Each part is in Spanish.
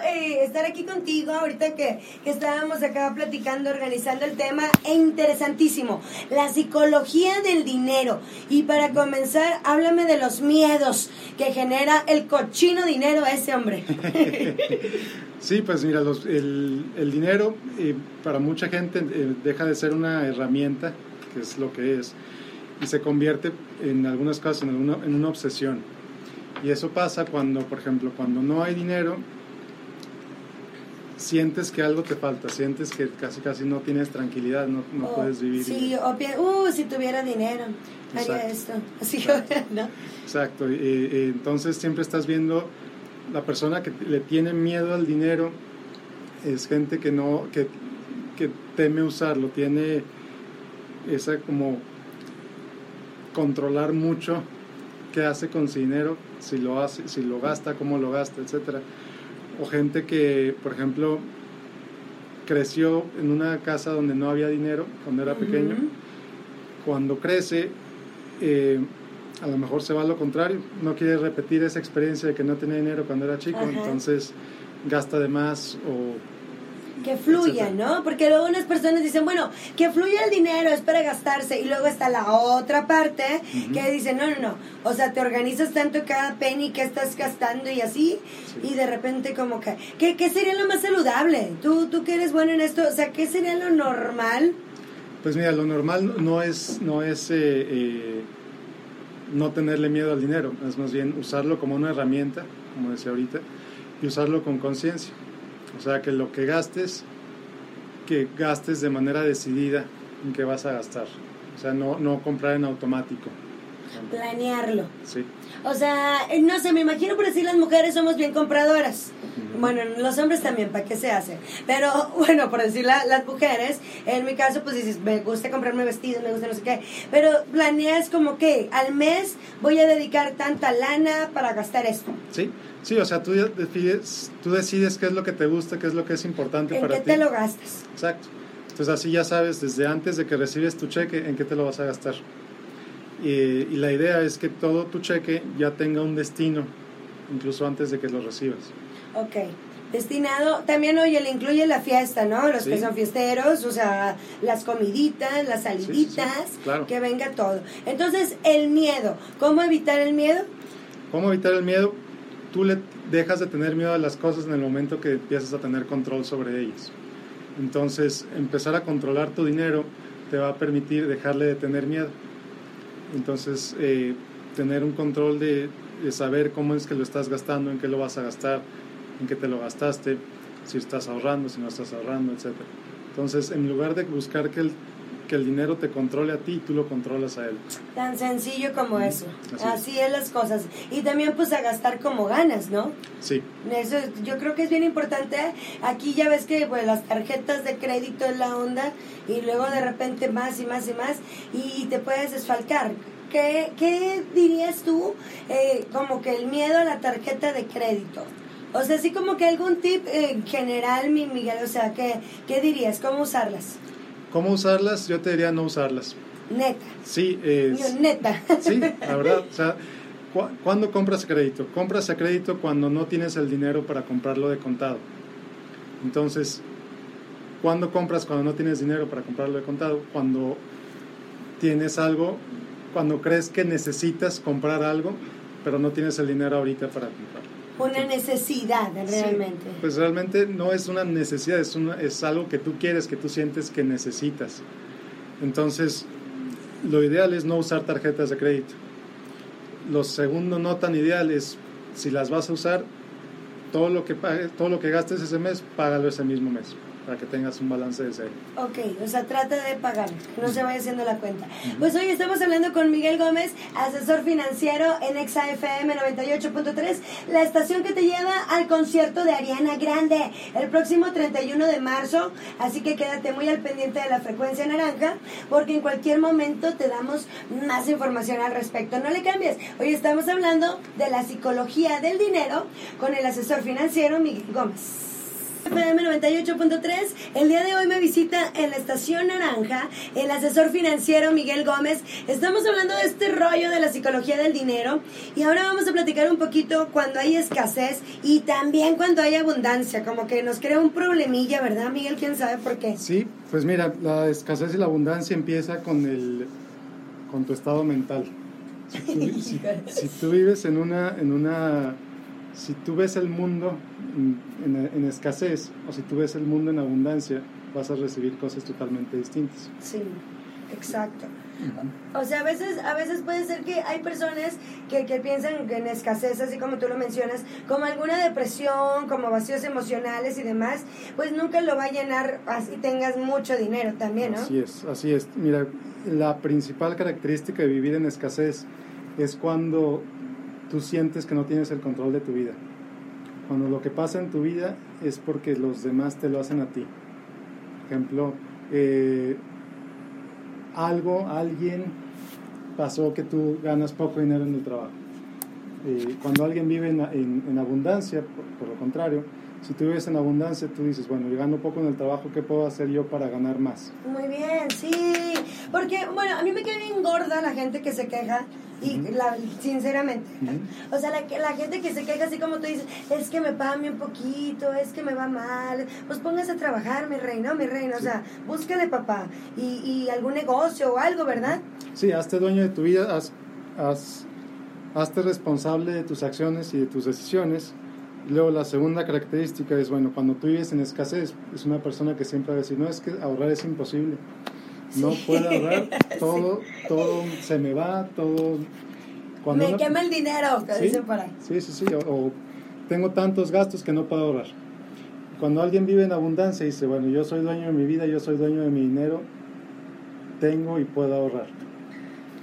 eh, estar aquí contigo ahorita que, que estábamos acá platicando, organizando el tema. E interesantísimo, la psicología del dinero. Y para comenzar, háblame de los miedos que genera el cochino dinero ese hombre. Sí, pues mira, los, el, dinero eh, para mucha gente eh, deja de ser una herramienta, que es lo que es, y se convierte en en una, en una obsesión. Y eso pasa cuando, por ejemplo, cuando no hay dinero, sientes que algo te falta, sientes que casi casi no tienes tranquilidad, no, no Oh, puedes vivir. Sí, o uh, si tuviera dinero, haría Exacto. esto. Así, Exacto. ¿no? Exacto, y, y entonces siempre estás viendo la persona que le tiene miedo al dinero es gente que no que, que teme usarlo, tiene esa como controlar mucho qué hace con su dinero, si lo hace, si lo gasta, cómo lo gasta, etcétera. O gente que, por ejemplo, creció en una casa donde no había dinero cuando era pequeño. Cuando crece, eh, a lo mejor se va a lo contrario, no quiere repetir esa experiencia de que no tenía dinero cuando era chico, entonces gasta de más o... Que fluya, etcétera. ¿no? Porque luego unas personas dicen, bueno, que fluya el dinero, es para gastarse. Y luego está la otra parte que dice, no, no, no. O sea, te organizas tanto cada penny que estás gastando y así. Sí. Y de repente como que, ¿qué, qué sería lo más saludable? Tú, tú que eres bueno en esto, o sea, ¿qué sería lo normal? Pues mira, lo normal no es, no es eh, eh, no tenerle miedo al dinero, es más bien usarlo como una herramienta, como decía ahorita, y usarlo con conciencia. O sea, que lo que gastes, que gastes de manera decidida en qué vas a gastar. O sea, no, no comprar en automático. Planearlo. Sí. O sea, eh, no sé, me imagino por decir las mujeres somos bien compradoras. Bueno, los hombres también, ¿para qué se hace? Pero bueno, por decir la- las mujeres, en mi caso, pues dices, me gusta comprarme vestidos, me gusta no sé qué. Pero planeas como que al mes voy a dedicar tanta lana para gastar esto. Sí, sí, o sea, tú, decides, tú decides qué es lo que te gusta, qué es lo que es importante ¿En para qué ti. te lo gastas? Exacto. Entonces así ya sabes desde antes de que recibes tu cheque en qué te lo vas a gastar. Y, y la idea es que todo tu cheque ya tenga un destino, incluso antes de que lo recibas. Ok. Destinado, también, oye, le incluye la fiesta, ¿no? Los que son fiesteros, o sea, las comiditas, las sí, sí, saliditas, claro. que venga todo. Entonces, el miedo, ¿cómo evitar el miedo? ¿Cómo evitar el miedo? Tú le dejas de tener miedo a las cosas en el momento que empiezas a tener control sobre ellas. Entonces, empezar a controlar tu dinero te va a permitir dejarle de tener miedo. Entonces, eh, tener un control de, de saber cómo es que lo estás gastando, en qué lo vas a gastar, en qué te lo gastaste, si estás ahorrando, si no estás ahorrando, etc. Entonces, en lugar de buscar que el, que el dinero te controle a ti, tú lo controlas a él. Tan sencillo como eso. Así Así, es las cosas. Y también pues a gastar como ganas, ¿no? Sí, Eso es- yo creo que es bien importante. Aquí ya ves que pues, las tarjetas de crédito es la onda y luego de repente más y más y más y te puedes desfalcar. ¿Qué, qué dirías tú eh, como que el miedo a la tarjeta de crédito? O sea, así como que algún tip eh, general, mi Miguel, o sea, ¿qué, ¿qué dirías? ¿Cómo usarlas? ¿Cómo usarlas? Yo te diría no usarlas. Neta. Sí, es, Yo, neta. sí, la verdad. O sea, cu- ¿cuándo compras a crédito? Compras a crédito cuando no tienes el dinero para comprarlo de contado. Entonces, ¿cuándo compras cuando no tienes dinero para comprarlo de contado? Cuando tienes algo, cuando crees que necesitas comprar algo, pero no tienes el dinero ahorita para comprarlo. Una necesidad, realmente. Sí, pues realmente no es una necesidad, es, una, es algo que tú quieres, que tú sientes que necesitas. Entonces, lo ideal es no usar tarjetas de crédito. Lo segundo no tan ideal es, si las vas a usar, todo lo que, todo lo que gastes ese mes, págalo ese mismo mes, para que tengas un balance de cero. Ok, o sea, trata de pagar, que no se vaya haciendo la cuenta. Pues hoy estamos hablando con Miguel Gómez, asesor financiero en ExaFM 98.3, la estación que te lleva al concierto de Ariana Grande el próximo 31 de marzo. Así que quédate muy al pendiente de la frecuencia naranja, porque en cualquier momento te damos más información al respecto. No le cambies. Hoy estamos hablando de la psicología del dinero con el asesor financiero Miguel Gómez. FM 98.3. El día de hoy me visita en la estación Naranja el asesor financiero Miguel Gómez. Estamos hablando de este rollo de la psicología del dinero y ahora vamos a platicar un poquito cuando hay escasez y también cuando hay abundancia, como que nos crea un problemilla, ¿verdad Miguel? ¿Quién sabe por qué? Sí, pues mira, la escasez y la abundancia empieza con el con tu estado mental. Si tú, si, si tú vives en una en una si tú ves el mundo en, en, escasez o si tú ves el mundo en abundancia, vas a recibir cosas totalmente distintas. Sí, exacto. O sea, a veces, a veces puede ser que hay personas que, que piensan en escasez, así como tú lo mencionas, como alguna depresión, como vacíos emocionales y demás, pues nunca lo va a llenar así tengas mucho dinero también, ¿no? Así es, así es. Mira, la principal característica de vivir en escasez es cuando tú sientes que no tienes el control de tu vida. Cuando lo que pasa en tu vida es porque los demás te lo hacen a ti. Por ejemplo, eh, algo, alguien pasó que tú ganas poco dinero en el trabajo. Eh, cuando alguien vive en, en, abundancia, por, lo contrario, si tú vives en abundancia, tú dices, bueno, yo gano poco en el trabajo, ¿qué puedo hacer yo para ganar más? Muy bien, sí. Porque, bueno, a mí me queda bien gorda la gente que se queja y la, sinceramente, o sea, la, la gente que se queja así como tú dices, es que me pagan un poquito, es que me va mal, pues póngase a trabajar, mi reino, mi reino, o sea, búsquele papá y, y, algún negocio o algo, ¿verdad? Sí, hazte dueño de tu vida, haz, haz, hazte responsable de tus acciones y de tus decisiones. Luego la segunda característica es, bueno, cuando tú vives en escasez, es una persona que siempre va a decir, no, es que ahorrar es imposible no puedo ahorrar, todo, todo se me va, todo... Cuando me quema el dinero, que dicen por ahí. Sí, sí, sí, o, tengo tantos gastos que no puedo ahorrar. Cuando alguien vive en abundancia y dice, bueno, yo soy dueño de mi vida, yo soy dueño de mi dinero, tengo y puedo ahorrar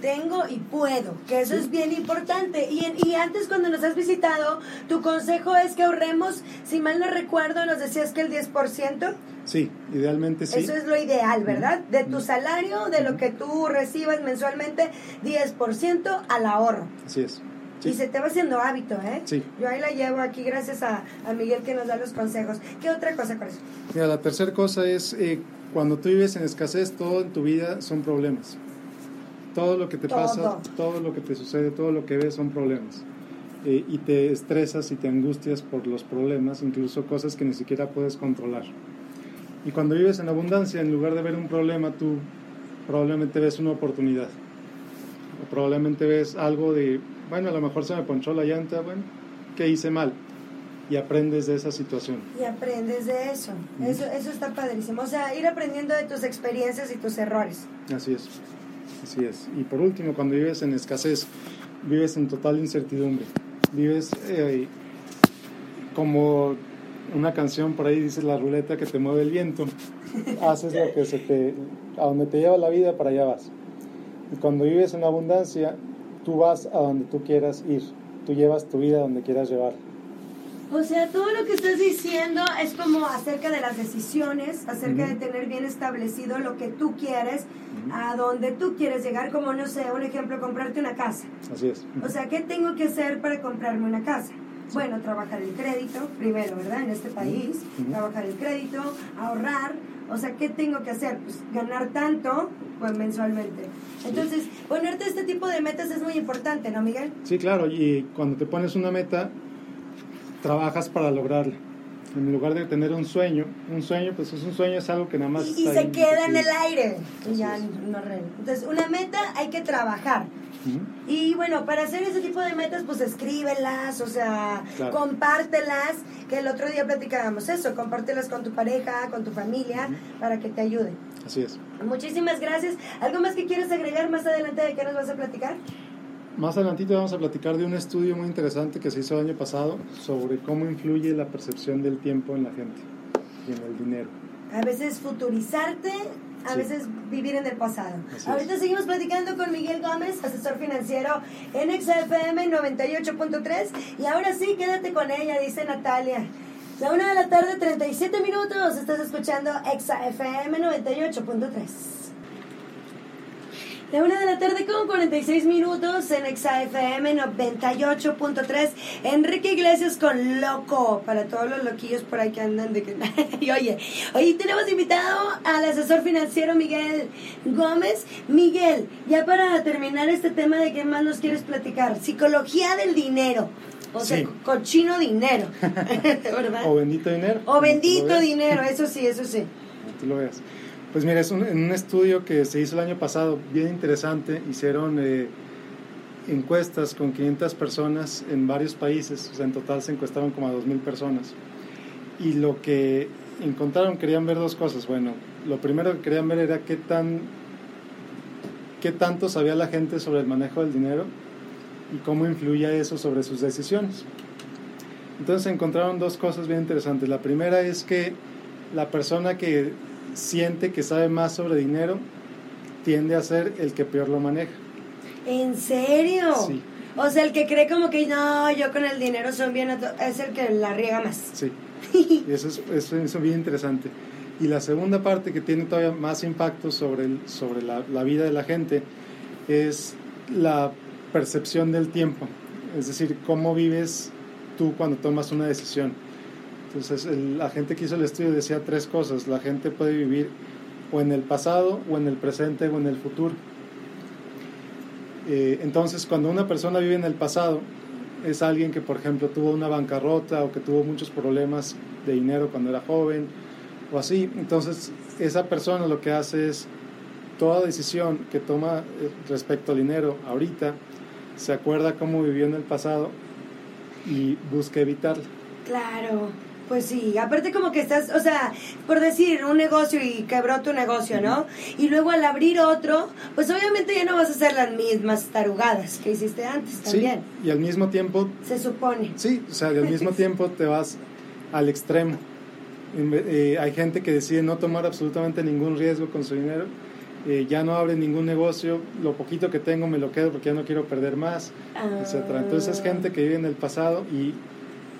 tengo y puedo, que eso es bien importante. Y, y antes cuando nos has visitado, tu consejo es que ahorremos, si mal no recuerdo, nos decías que el 10%. Sí, idealmente sí. Eso es lo ideal, ¿verdad? De tu salario, de lo que tú recibas mensualmente, 10% al ahorro. Así es. Y se te va haciendo hábito, ¿eh? Sí. Yo ahí la llevo aquí gracias a, a Miguel que nos da los consejos. ¿Qué otra cosa con eso? Mira, la tercera cosa es, eh, cuando tú vives en escasez, todo en tu vida son problemas todo lo que te pasa, todo lo que te sucede, todo lo que ves son problemas. Eh, y te estresas y te angustias por los problemas, incluso cosas que ni siquiera puedes controlar. Y cuando vives en abundancia, en lugar de ver un problema, tú probablemente ves una oportunidad. O probablemente ves algo de, bueno, a lo mejor se me ponchó la llanta, bueno, ¿qué hice mal? Y aprendes de esa situación. Y aprendes de eso. Eso, eso está padrísimo. O sea, ir aprendiendo de tus experiencias y tus errores. Así es. Así es. Y por último, cuando vives en escasez, vives en total incertidumbre. Vives eh, como una canción por ahí dice la ruleta que te mueve el viento. Haces lo que se te a donde te lleva la vida para allá vas. Y cuando vives en abundancia, tú vas a donde tú quieras ir. Tú llevas tu vida donde quieras llevar. O sea, todo lo que estás diciendo es como acerca de las decisiones, acerca de tener bien establecido lo que tú quieres, a donde tú quieres llegar, como no sé, un ejemplo, comprarte una casa. Así es. O sea, ¿qué tengo que hacer para comprarme una casa? Bueno, trabajar el crédito, primero, ¿verdad? En este país, trabajar el crédito, ahorrar. O sea, ¿qué tengo que hacer? Pues ganar tanto pues, mensualmente. Entonces, ponerte este tipo de metas es muy importante, ¿no, Miguel? Sí, claro. Y cuando te pones una meta, trabajas para lograrla. En lugar de tener un sueño, un sueño, pues es un sueño, es algo que nada más... Y, se queda en el aire. ya no, Entonces, una meta hay que trabajar. Y bueno, para hacer ese tipo de metas, pues escríbelas, o sea, compártelas, que el otro día platicábamos eso, compártelas con tu pareja, con tu familia, para que te ayuden. Así es. Muchísimas gracias. ¿Algo más que quieres agregar más adelante de qué nos vas a platicar? Más adelantito vamos a platicar de un estudio muy interesante que se hizo el año pasado sobre cómo influye la percepción del tiempo en la gente y en el dinero. A veces futurizarte, a veces vivir en el pasado. Ahorita seguimos platicando con Miguel Gómez, asesor financiero en XFM 98.3 y ahora sí, quédate con ella, dice Natalia. La una de la tarde, 37 minutos, estás escuchando XFM 98.3. La una de la tarde con 46 minutos en XAFM 98.3. Enrique Iglesias con Loco. Para todos los loquillos por ahí que andan de que. y oye, hoy tenemos invitado al asesor financiero Miguel Gómez. Miguel, ya para terminar este tema de qué más nos quieres platicar. Psicología del dinero. O sea, cochino dinero. ¿Verdad? O bendito dinero. O bendito dinero, eso sí, eso sí. Tú lo veas. Pues mira, es un, en un estudio que se hizo el año pasado, bien interesante, hicieron eh, encuestas con 500 personas en varios países, o sea, en total se encuestaron como a 2.000 personas. Y lo que encontraron, querían ver dos cosas. Bueno, lo primero que querían ver era qué, tan, qué tanto sabía la gente sobre el manejo del dinero y cómo influía eso sobre sus decisiones. Entonces encontraron dos cosas bien interesantes. La primera es que la persona que siente que sabe más sobre dinero, tiende a ser el que peor lo maneja. ¿En serio? Sí. O sea, el que cree como que no, yo con el dinero soy bien, es el que la riega más. Sí. eso es, eso es bien interesante. Y la segunda parte que tiene todavía más impacto sobre, el, sobre la, la vida de la gente es la percepción del tiempo. Es decir, cómo vives tú cuando tomas una decisión. Entonces, la gente que hizo el estudio decía tres cosas. La gente puede vivir o en el pasado, o en el presente, o en el futuro. Eh, entonces, cuando una persona vive en el pasado, es alguien que, por ejemplo, tuvo una bancarrota o que tuvo muchos problemas de dinero cuando era joven o así. Entonces, esa persona lo que hace es toda decisión que toma eh, respecto al dinero ahorita, se acuerda cómo vivió en el pasado y busca evitarla. Claro. Pues sí, aparte como que estás, o sea, por decir un negocio y quebró tu negocio, ¿no? Y luego al abrir otro, pues obviamente ya no vas a hacer las mismas tarugadas que hiciste antes también. Sí, y al mismo tiempo... Se supone. Sí, o sea, al mismo tiempo te vas al extremo. Eh, hay gente que decide no tomar absolutamente ningún riesgo con su dinero. Eh, ya no abre ningún negocio, lo poquito que tengo me lo quedo porque ya no quiero perder más, etcétera. Entonces es gente que vive en el pasado y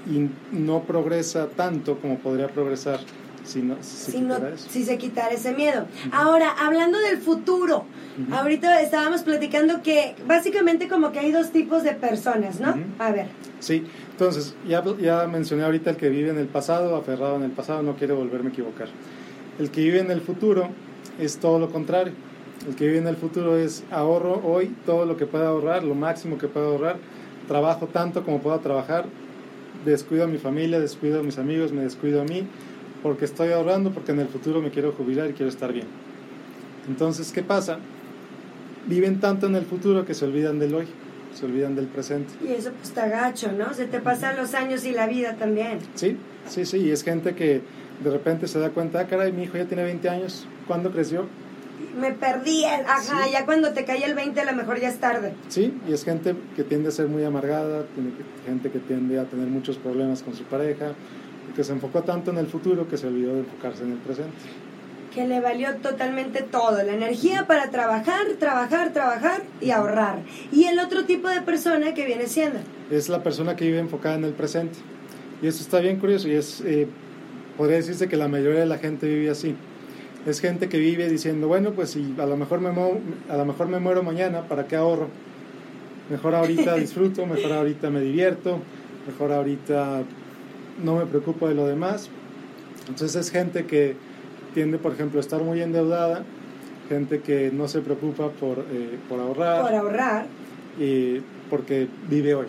y no progresa tanto como podría progresar si, no, si, se, si se quitara ese miedo. Ahora, hablando del futuro, ahorita estábamos platicando que básicamente como que hay dos tipos de personas, ¿no? A ver. Sí, entonces ya, ya mencioné ahorita el que vive en el pasado, aferrado en el pasado, no quiere volverme a equivocar. El que vive en el futuro es todo lo contrario. El que vive en el futuro es ahorro hoy todo lo que pueda ahorrar, lo máximo que pueda ahorrar, trabajo tanto como pueda trabajar, descuido a mi familia, descuido a mis amigos, me descuido a mí, porque estoy ahorrando, porque en el futuro me quiero jubilar y quiero estar bien. Entonces, ¿qué pasa? Viven tanto en el futuro que se olvidan del hoy, se olvidan del presente. Y eso pues está gacho, ¿no? Se te pasan los años y la vida también. Sí, sí, sí, y es gente que de repente se da cuenta, ah, caray, mi hijo ya tiene 20 años, ¿cuándo creció? Me perdí, ajá, ya cuando te cae el 20 a lo mejor ya es tarde. Sí, y es gente que tiende a ser muy amargada, gente que tiende a tener muchos problemas con su pareja, que se enfocó tanto en el futuro que se olvidó de enfocarse en el presente. Que le valió totalmente todo, la energía para trabajar, trabajar, trabajar y ahorrar. Y el otro tipo de persona que viene siendo. Es la persona que vive enfocada en el presente. Y eso está bien curioso y es, eh, podría decirse que la mayoría de la gente vive así es gente que vive diciendo, bueno, pues si a lo mejor me, a lo mejor me muero mañana, ¿para qué ahorro? Mejor ahorita disfruto, mejor ahorita me divierto, mejor ahorita no me preocupo de lo demás. Entonces es gente que tiende, por ejemplo, a estar muy endeudada, gente que no se preocupa por, eh, por ahorrar. Por ahorrar. Y porque vive hoy.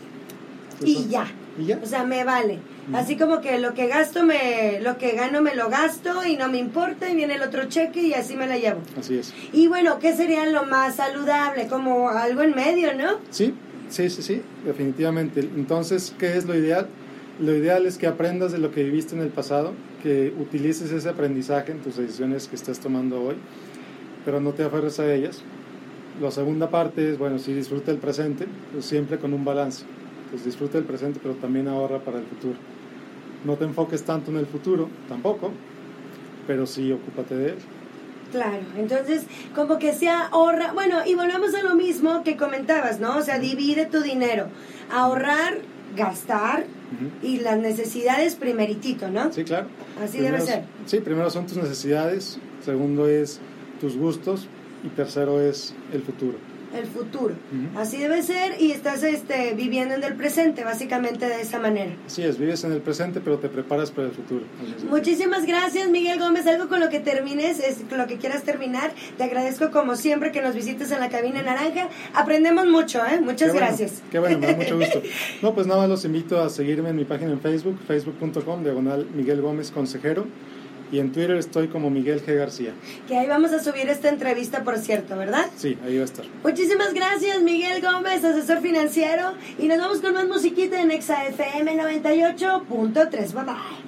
y ya. Y ya. O sea, me vale. Así como que lo que gasto, me, lo que gano me lo gasto y no me importa y viene el otro cheque y así me la llevo. Así es. Y bueno, ¿qué sería lo más saludable? Como algo en medio, ¿no? Sí, sí, sí, sí, definitivamente. Entonces, ¿qué es lo ideal? Lo ideal es que aprendas de lo que viviste en el pasado, que utilices ese aprendizaje en tus decisiones que estés tomando hoy, pero no te aferres a ellas. La segunda parte es, bueno, si disfruta el presente, pues siempre con un balance. Pues disfruta el presente, pero también ahorra para el futuro no te enfoques tanto en el futuro, tampoco, pero sí ocúpate de él. Claro, entonces como que se ahorra, bueno, y volvemos a lo mismo que comentabas, ¿no? O sea, divide tu dinero, ahorrar, gastar y las necesidades primeritito, ¿no? Sí, claro. Así debe ser. Sí, primero son tus necesidades, segundo es tus gustos y tercero es el futuro. El futuro. Así debe ser y estás este, viviendo en el presente, básicamente de esa manera. Así es, vives en el presente, pero te preparas para el futuro. Muchísimas gracias, Miguel Gómez. Algo con lo que termines, es con lo que quieras terminar. Te agradezco como siempre que nos visites en la cabina naranja. Aprendemos mucho, ¿eh? Muchas gracias. qué bueno, me da mucho gusto. No, pues nada más los invito a seguirme en mi página en Facebook, facebook.com, diagonal Miguel Gómez Consejero y en Twitter estoy como Miguel G. García. Que ahí vamos a subir esta entrevista, por cierto, ¿verdad? Sí, ahí va a estar. Muchísimas gracias, Miguel Gómez, asesor financiero. Y nos vamos con más musiquita en ExaFM 98.3. Bye bye.